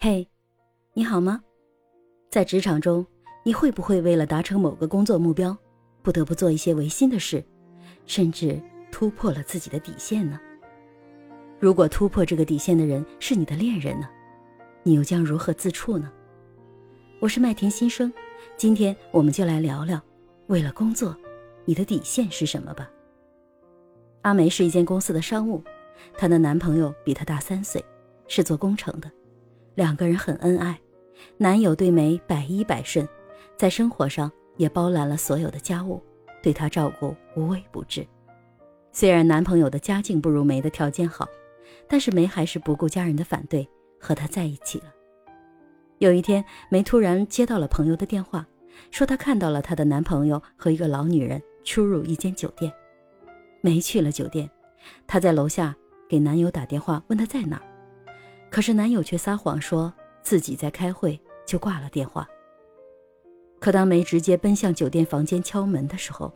嘿，你好吗？在职场中，你会不会为了达成某个工作目标，不得不做一些违心的事，甚至突破了自己的底线呢？如果突破这个底线的人是你的恋人呢，你又将如何自处呢？我是麦田新生，今天我们就来聊聊，为了工作，你的底线是什么吧。阿梅是一间公司的商务，她的男朋友比她大三岁，是做工程的。两个人很恩爱，男友对梅百依百顺，在生活上也包揽了所有的家务，对她照顾无微不至。虽然男朋友的家境不如梅的条件好，但是梅还是不顾家人的反对和他在一起了。有一天，梅突然接到了朋友的电话，说她看到了她的男朋友和一个老女人出入一间酒店。梅去了酒店，她在楼下给男友打电话问他在哪。可是男友却撒谎说自己在开会，就挂了电话。可当梅直接奔向酒店房间敲门的时候，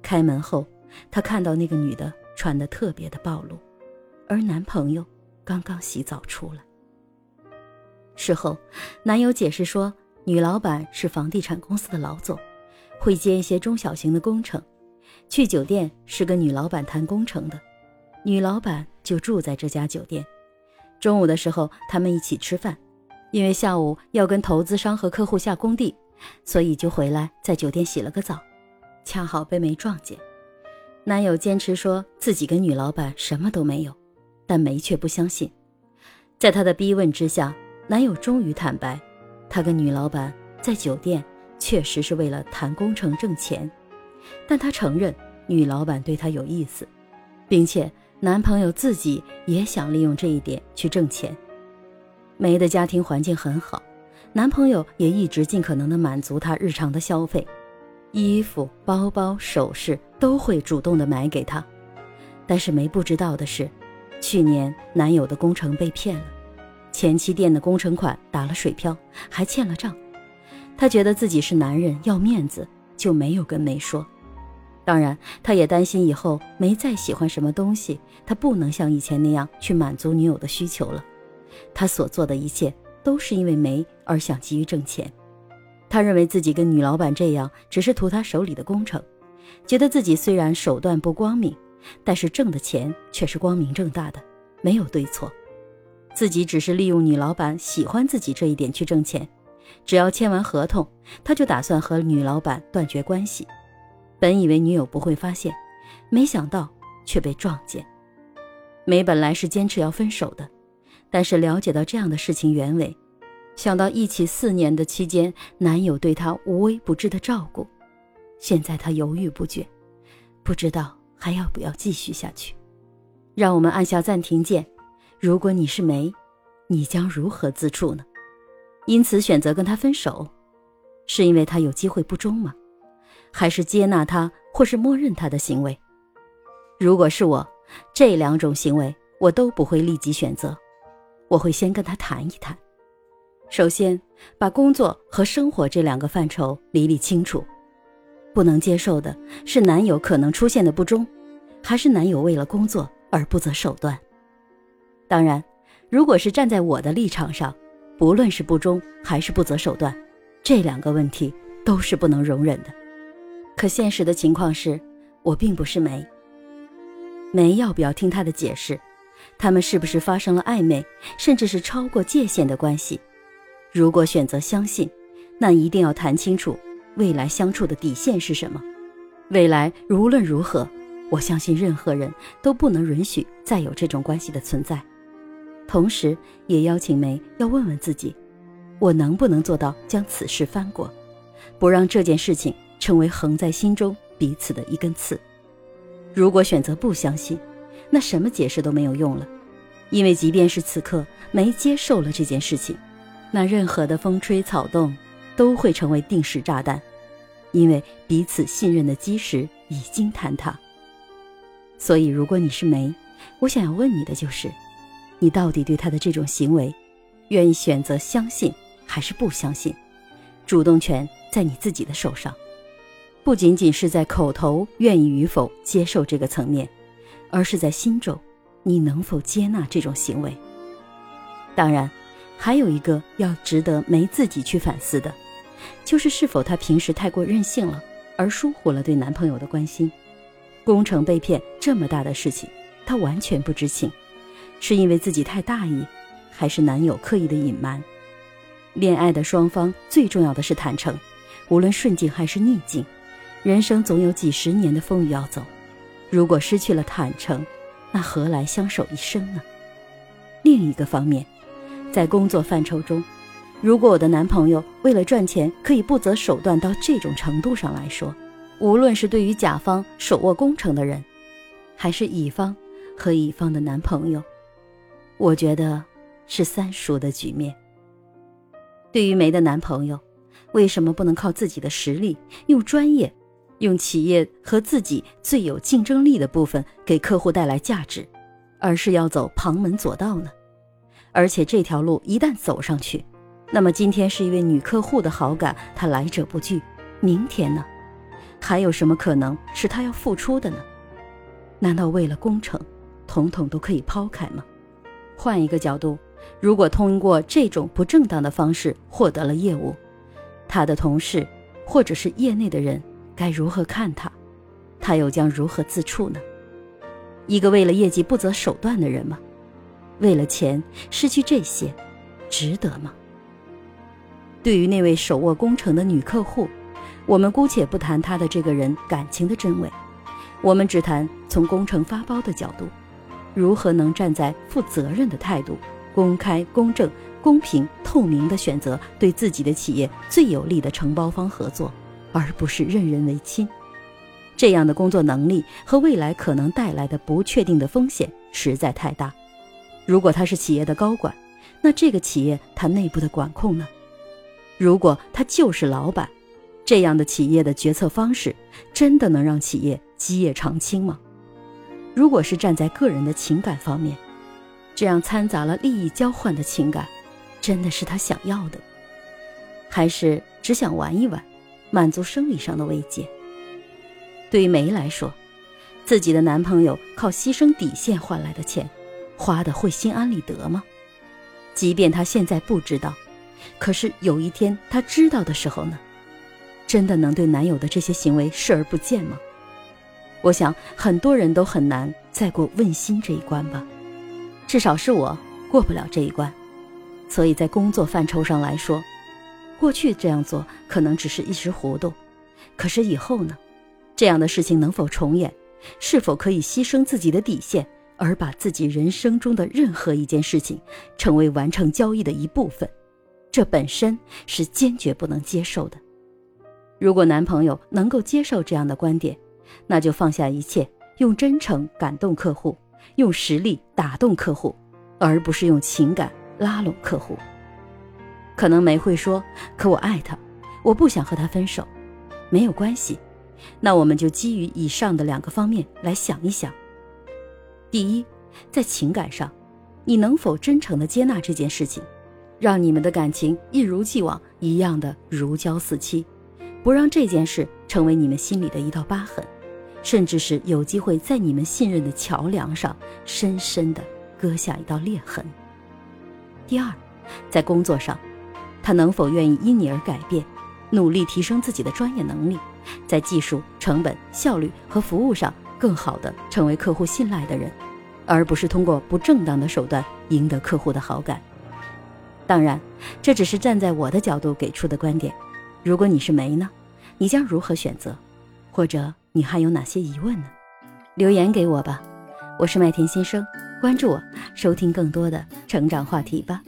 开门后，她看到那个女的穿得特别的暴露，而男朋友刚刚洗澡出来。事后，男友解释说，女老板是房地产公司的老总，会接一些中小型的工程，去酒店是跟女老板谈工程的，女老板就住在这家酒店。中午的时候，他们一起吃饭，因为下午要跟投资商和客户下工地，所以就回来在酒店洗了个澡，恰好被梅撞见。男友坚持说自己跟女老板什么都没有，但梅却不相信。在他的逼问之下，男友终于坦白，他跟女老板在酒店确实是为了谈工程挣钱，但他承认女老板对他有意思，并且。男朋友自己也想利用这一点去挣钱。梅的家庭环境很好，男朋友也一直尽可能的满足她日常的消费，衣服、包包、首饰都会主动的买给她。但是梅不知道的是，去年男友的工程被骗了，前期垫的工程款打了水漂，还欠了账。她觉得自己是男人要面子，就没有跟梅说。当然，他也担心以后没再喜欢什么东西，他不能像以前那样去满足女友的需求了。他所做的一切都是因为梅而想急于挣钱。他认为自己跟女老板这样只是图他手里的工程，觉得自己虽然手段不光明，但是挣的钱却是光明正大的，没有对错。自己只是利用女老板喜欢自己这一点去挣钱，只要签完合同，他就打算和女老板断绝关系。本以为女友不会发现，没想到却被撞见。梅本来是坚持要分手的，但是了解到这样的事情原委，想到一起四年的期间，男友对她无微不至的照顾，现在她犹豫不决，不知道还要不要继续下去。让我们按下暂停键。如果你是梅，你将如何自处呢？因此选择跟他分手，是因为他有机会不忠吗？还是接纳他，或是默认他的行为。如果是我，这两种行为我都不会立即选择，我会先跟他谈一谈。首先，把工作和生活这两个范畴理理清楚。不能接受的是男友可能出现的不忠，还是男友为了工作而不择手段？当然，如果是站在我的立场上，不论是不忠还是不择手段，这两个问题都是不能容忍的。可现实的情况是，我并不是梅。梅要不要听他的解释？他们是不是发生了暧昧，甚至是超过界限的关系？如果选择相信，那一定要谈清楚未来相处的底线是什么。未来无论如何，我相信任何人都不能允许再有这种关系的存在。同时，也邀请梅要问问自己：我能不能做到将此事翻过，不让这件事情？成为横在心中彼此的一根刺。如果选择不相信，那什么解释都没有用了，因为即便是此刻没接受了这件事情，那任何的风吹草动都会成为定时炸弹，因为彼此信任的基石已经坍塌。所以，如果你是梅，我想要问你的就是，你到底对他的这种行为，愿意选择相信还是不相信？主动权在你自己的手上。不仅仅是在口头愿意与否接受这个层面，而是在心中，你能否接纳这种行为？当然，还有一个要值得梅自己去反思的，就是是否她平时太过任性了，而疏忽了对男朋友的关心。工程被骗这么大的事情，她完全不知情，是因为自己太大意，还是男友刻意的隐瞒？恋爱的双方最重要的是坦诚，无论顺境还是逆境，人生总有几十年的风雨要走。如果失去了坦诚，那何来相守一生呢？另一个方面，在工作范畴中，如果我的男朋友为了赚钱可以不择手段到这种程度上来说，无论是对于甲方手握工程的人，还是乙方和乙方的男朋友，我觉得是三输的局面。对于梅的男朋友，为什么不能靠自己的实力，用专业？用企业和自己最有竞争力的部分给客户带来价值，而是要走旁门左道呢？而且这条路一旦走上去，那么今天是一位女客户的好感，她来者不拒。明天呢？还有什么可能是他要付出的呢？难道为了工程，统统都可以抛开吗？换一个角度，如果通过这种不正当的方式获得了业务，他的同事或者是业内的人。该如何看他？他又将如何自处呢？一个为了业绩不择手段的人吗？为了钱失去这些，值得吗？对于那位手握工程的女客户，我们姑且不谈她的这个人感情的真伪，我们只谈从工程发包的角度，如何能站在负责任的态度，公开、公正、公平、透明的选择对自己的企业最有利的承包方合作。而不是任人唯亲，这样的工作能力和未来可能带来的不确定的风险实在太大。如果他是企业的高管，那这个企业他内部的管控呢？如果他就是老板，这样的企业的决策方式真的能让企业基业长青吗？如果是站在个人的情感方面，这样掺杂了利益交换的情感，真的是他想要的，还是只想玩一玩？满足生理上的慰藉。对于梅来说，自己的男朋友靠牺牲底线换来的钱，花的会心安理得吗？即便她现在不知道，可是有一天她知道的时候呢？真的能对男友的这些行为视而不见吗？我想很多人都很难再过问心这一关吧，至少是我过不了这一关。所以在工作范畴上来说。过去这样做可能只是一时糊涂，可是以后呢？这样的事情能否重演？是否可以牺牲自己的底线，而把自己人生中的任何一件事情成为完成交易的一部分？这本身是坚决不能接受的。如果男朋友能够接受这样的观点，那就放下一切，用真诚感动客户，用实力打动客户，而不是用情感拉拢客户。可能梅会说：“可我爱他，我不想和他分手。”没有关系，那我们就基于以上的两个方面来想一想。第一，在情感上，你能否真诚的接纳这件事情，让你们的感情一如既往一样的如胶似漆，不让这件事成为你们心里的一道疤痕，甚至是有机会在你们信任的桥梁上深深的割下一道裂痕。第二，在工作上。他能否愿意因你而改变，努力提升自己的专业能力，在技术、成本、效率和服务上更好的成为客户信赖的人，而不是通过不正当的手段赢得客户的好感？当然，这只是站在我的角度给出的观点。如果你是梅呢？你将如何选择？或者你还有哪些疑问呢？留言给我吧。我是麦田先生，关注我，收听更多的成长话题吧。